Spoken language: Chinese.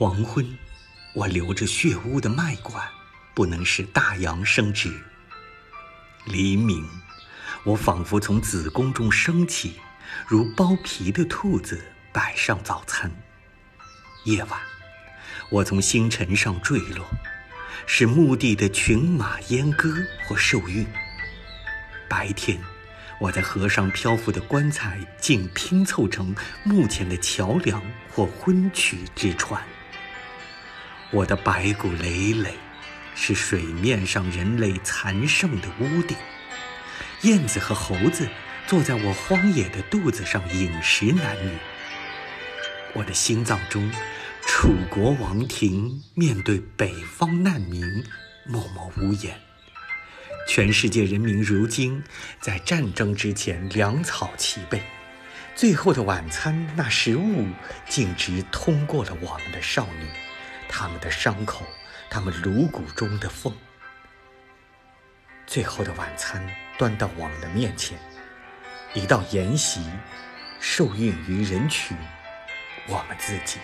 黄昏，我流着血污的脉管，不能使大洋生殖。黎明，我仿佛从子宫中升起，如剥皮的兔子摆上早餐。夜晚，我从星辰上坠落，是墓地的群马阉割或受孕。白天，我在河上漂浮的棺材竟拼凑成墓前的桥梁或婚娶之船。我的白骨累累，是水面上人类残剩的屋顶。燕子和猴子坐在我荒野的肚子上饮食男女。我的心脏中，楚国王庭面对北方难民，默默无言。全世界人民如今在战争之前粮草齐备，最后的晚餐那食物径直通过了我们的少女。他们的伤口，他们颅骨中的缝。最后的晚餐端到我们的面前，一道筵席，受孕于人群，我们自己。